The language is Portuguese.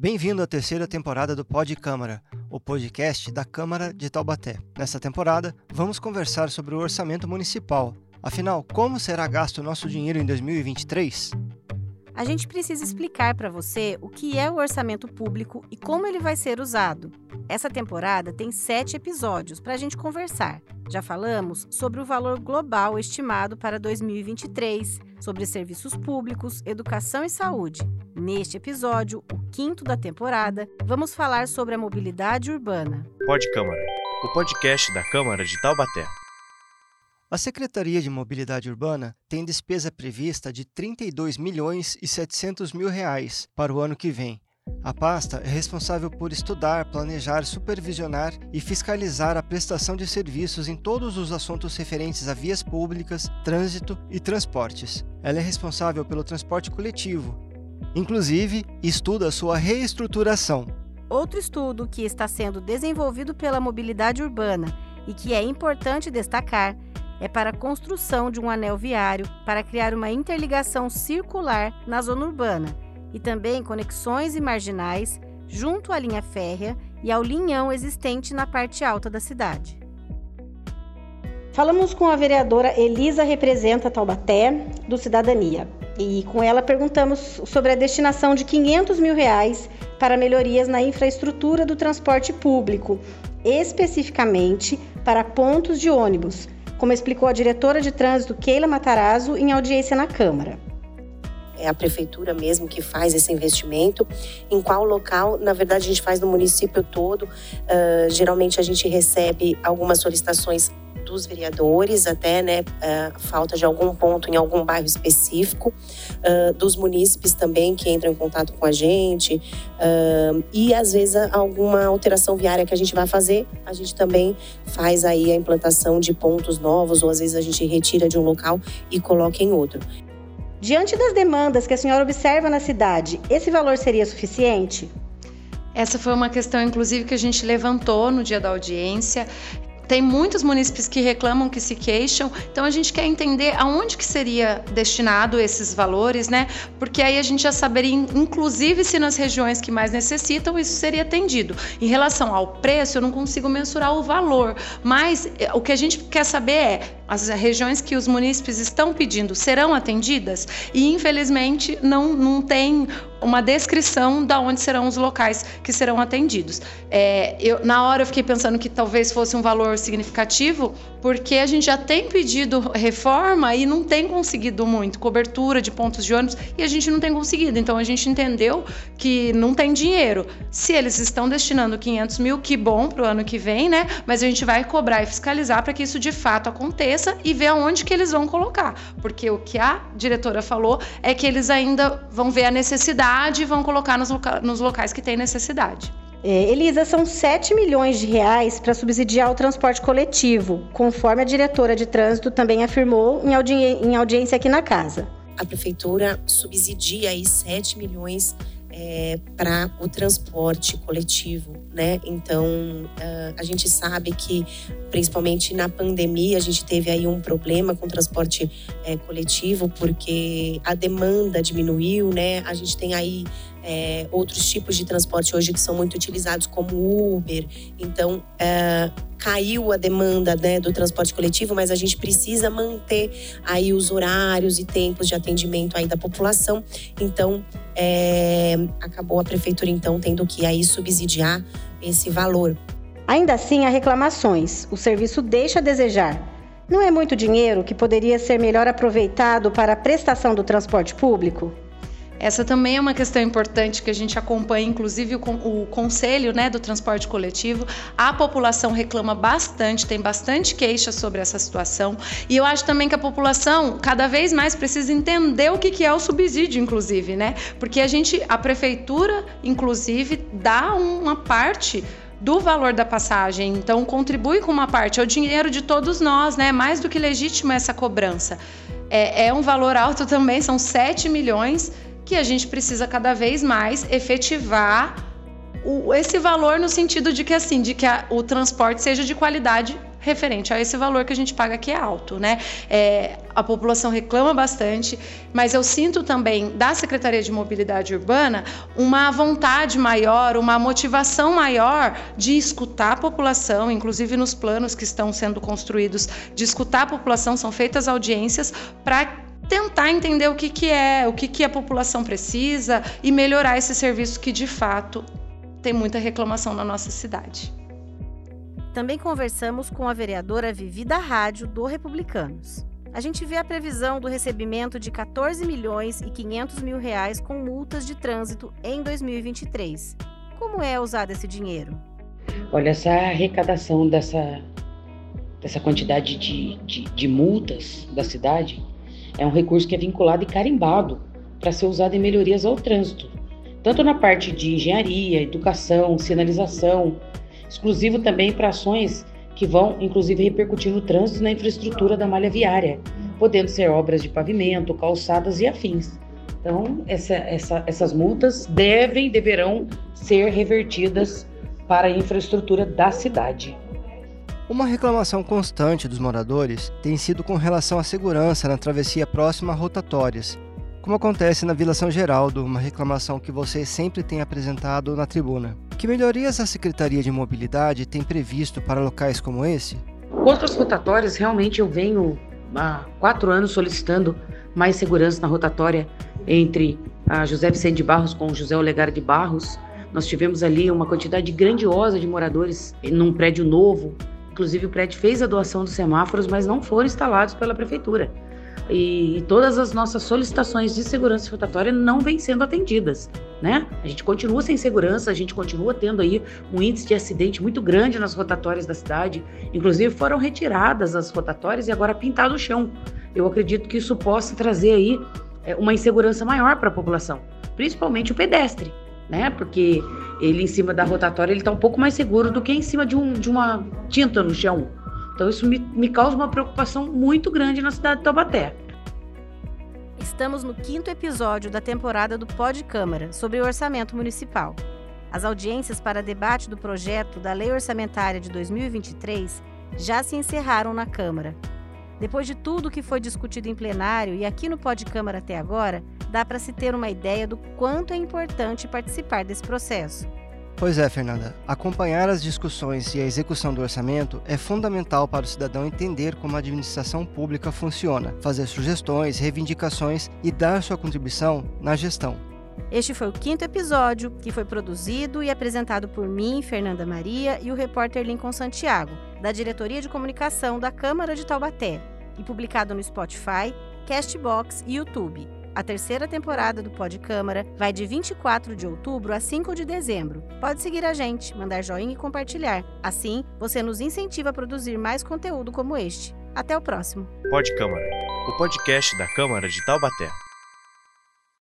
Bem-vindo à terceira temporada do Pod Câmara, o podcast da Câmara de Taubaté. Nessa temporada, vamos conversar sobre o orçamento municipal. Afinal, como será gasto o nosso dinheiro em 2023? A gente precisa explicar para você o que é o orçamento público e como ele vai ser usado. Essa temporada tem sete episódios para a gente conversar. Já falamos sobre o valor global estimado para 2023, sobre serviços públicos, educação e saúde. Neste episódio, o quinto da temporada, vamos falar sobre a mobilidade urbana. Pod Câmara, o podcast da Câmara de Taubaté. A Secretaria de Mobilidade Urbana tem despesa prevista de 32 milhões e 700 mil reais para o ano que vem. A pasta é responsável por estudar, planejar, supervisionar e fiscalizar a prestação de serviços em todos os assuntos referentes a vias públicas, trânsito e transportes. Ela é responsável pelo transporte coletivo, Inclusive, estuda sua reestruturação. Outro estudo que está sendo desenvolvido pela mobilidade urbana e que é importante destacar é para a construção de um anel viário para criar uma interligação circular na zona urbana e também conexões e marginais junto à linha férrea e ao linhão existente na parte alta da cidade. Falamos com a vereadora Elisa Representa Taubaté, do Cidadania. E com ela perguntamos sobre a destinação de 500 mil reais para melhorias na infraestrutura do transporte público, especificamente para pontos de ônibus, como explicou a diretora de trânsito Keila Matarazzo em audiência na Câmara é a prefeitura mesmo que faz esse investimento. Em qual local? Na verdade, a gente faz no município todo. Uh, geralmente, a gente recebe algumas solicitações dos vereadores, até né, uh, falta de algum ponto em algum bairro específico, uh, dos munícipes também que entram em contato com a gente, uh, e às vezes alguma alteração viária que a gente vai fazer, a gente também faz aí a implantação de pontos novos, ou às vezes a gente retira de um local e coloca em outro. Diante das demandas que a senhora observa na cidade, esse valor seria suficiente? Essa foi uma questão, inclusive, que a gente levantou no dia da audiência. Tem muitos munícipes que reclamam, que se queixam, então a gente quer entender aonde que seria destinado esses valores, né? Porque aí a gente já saberia, inclusive, se nas regiões que mais necessitam, isso seria atendido. Em relação ao preço, eu não consigo mensurar o valor, mas eh, o que a gente quer saber é as regiões que os munícipes estão pedindo serão atendidas e infelizmente não, não tem uma descrição de onde serão os locais que serão atendidos. É, eu, na hora eu fiquei pensando que talvez fosse um valor significativo, porque a gente já tem pedido reforma e não tem conseguido muito, cobertura de pontos de ônibus, e a gente não tem conseguido. Então a gente entendeu que não tem dinheiro. Se eles estão destinando 500 mil, que bom para o ano que vem, né? Mas a gente vai cobrar e fiscalizar para que isso de fato aconteça e ver aonde que eles vão colocar. Porque o que a diretora falou é que eles ainda vão ver a necessidade e vão colocar nos, loca nos locais que tem necessidade. É, Elisa, são 7 milhões de reais para subsidiar o transporte coletivo, conforme a diretora de trânsito também afirmou em, audi em audiência aqui na casa. A prefeitura subsidia aí 7 milhões é, para o transporte coletivo, né? Então uh, a gente sabe que principalmente na pandemia a gente teve aí um problema com o transporte é, coletivo porque a demanda diminuiu, né? A gente tem aí é, outros tipos de transporte hoje que são muito utilizados, como Uber. Então, é, caiu a demanda né, do transporte coletivo, mas a gente precisa manter aí os horários e tempos de atendimento aí da população. Então, é, acabou a prefeitura então tendo que aí subsidiar esse valor. Ainda assim, há reclamações. O serviço deixa a desejar. Não é muito dinheiro que poderia ser melhor aproveitado para a prestação do transporte público? Essa também é uma questão importante que a gente acompanha, inclusive o, o conselho né, do transporte coletivo. A população reclama bastante, tem bastante queixa sobre essa situação. E eu acho também que a população cada vez mais precisa entender o que, que é o subsídio, inclusive, né? Porque a gente, a prefeitura, inclusive, dá uma parte do valor da passagem, então contribui com uma parte, é o dinheiro de todos nós, né? Mais do que legítimo essa cobrança. É, é um valor alto também, são 7 milhões que a gente precisa cada vez mais efetivar o, esse valor no sentido de que assim, de que a, o transporte seja de qualidade referente a esse valor que a gente paga que é alto, né? É, a população reclama bastante, mas eu sinto também da Secretaria de Mobilidade Urbana uma vontade maior, uma motivação maior de escutar a população, inclusive nos planos que estão sendo construídos, de escutar a população, são feitas audiências para tentar entender o que, que é, o que, que a população precisa e melhorar esse serviço que de fato tem muita reclamação na nossa cidade. Também conversamos com a vereadora Vivi da Rádio do Republicanos. A gente vê a previsão do recebimento de 14 milhões e 500 mil reais com multas de trânsito em 2023. Como é usado esse dinheiro? Olha, essa arrecadação dessa, dessa quantidade de, de, de multas da cidade é um recurso que é vinculado e carimbado para ser usado em melhorias ao trânsito, tanto na parte de engenharia, educação, sinalização, exclusivo também para ações que vão, inclusive, repercutir no trânsito na infraestrutura da malha viária, podendo ser obras de pavimento, calçadas e afins. Então, essa, essa, essas multas devem, deverão ser revertidas para a infraestrutura da cidade. Uma reclamação constante dos moradores tem sido com relação à segurança na travessia próxima a rotatórias, como acontece na Vila São Geraldo, uma reclamação que vocês sempre têm apresentado na tribuna. Que melhorias a Secretaria de Mobilidade tem previsto para locais como esse? Quanto às rotatórias, realmente eu venho há quatro anos solicitando mais segurança na rotatória entre a José Vicente de Barros com José Olegário de Barros. Nós tivemos ali uma quantidade grandiosa de moradores num prédio novo, Inclusive, o prédio fez a doação dos semáforos, mas não foram instalados pela prefeitura. E, e todas as nossas solicitações de segurança rotatória não vêm sendo atendidas, né? A gente continua sem segurança, a gente continua tendo aí um índice de acidente muito grande nas rotatórias da cidade. Inclusive, foram retiradas as rotatórias e agora pintado o chão. Eu acredito que isso possa trazer aí é, uma insegurança maior para a população, principalmente o pedestre né? Porque ele em cima da rotatória ele está um pouco mais seguro do que em cima de, um, de uma tinta no chão. Então isso me, me causa uma preocupação muito grande na cidade de Taubaté. Estamos no quinto episódio da temporada do Pod Câmara sobre o orçamento municipal. As audiências para debate do projeto da Lei Orçamentária de 2023 já se encerraram na Câmara. Depois de tudo que foi discutido em plenário e aqui no Pod Câmara até agora, dá para se ter uma ideia do quanto é importante participar desse processo. Pois é, Fernanda. Acompanhar as discussões e a execução do orçamento é fundamental para o cidadão entender como a administração pública funciona, fazer sugestões, reivindicações e dar sua contribuição na gestão. Este foi o quinto episódio, que foi produzido e apresentado por mim, Fernanda Maria, e o repórter Lincoln Santiago, da Diretoria de Comunicação da Câmara de Taubaté, e publicado no Spotify, Castbox e YouTube. A terceira temporada do Pod Câmara vai de 24 de outubro a 5 de dezembro. Pode seguir a gente, mandar joinha e compartilhar. Assim, você nos incentiva a produzir mais conteúdo como este. Até o próximo. Pod Câmara, o podcast da Câmara de Taubaté.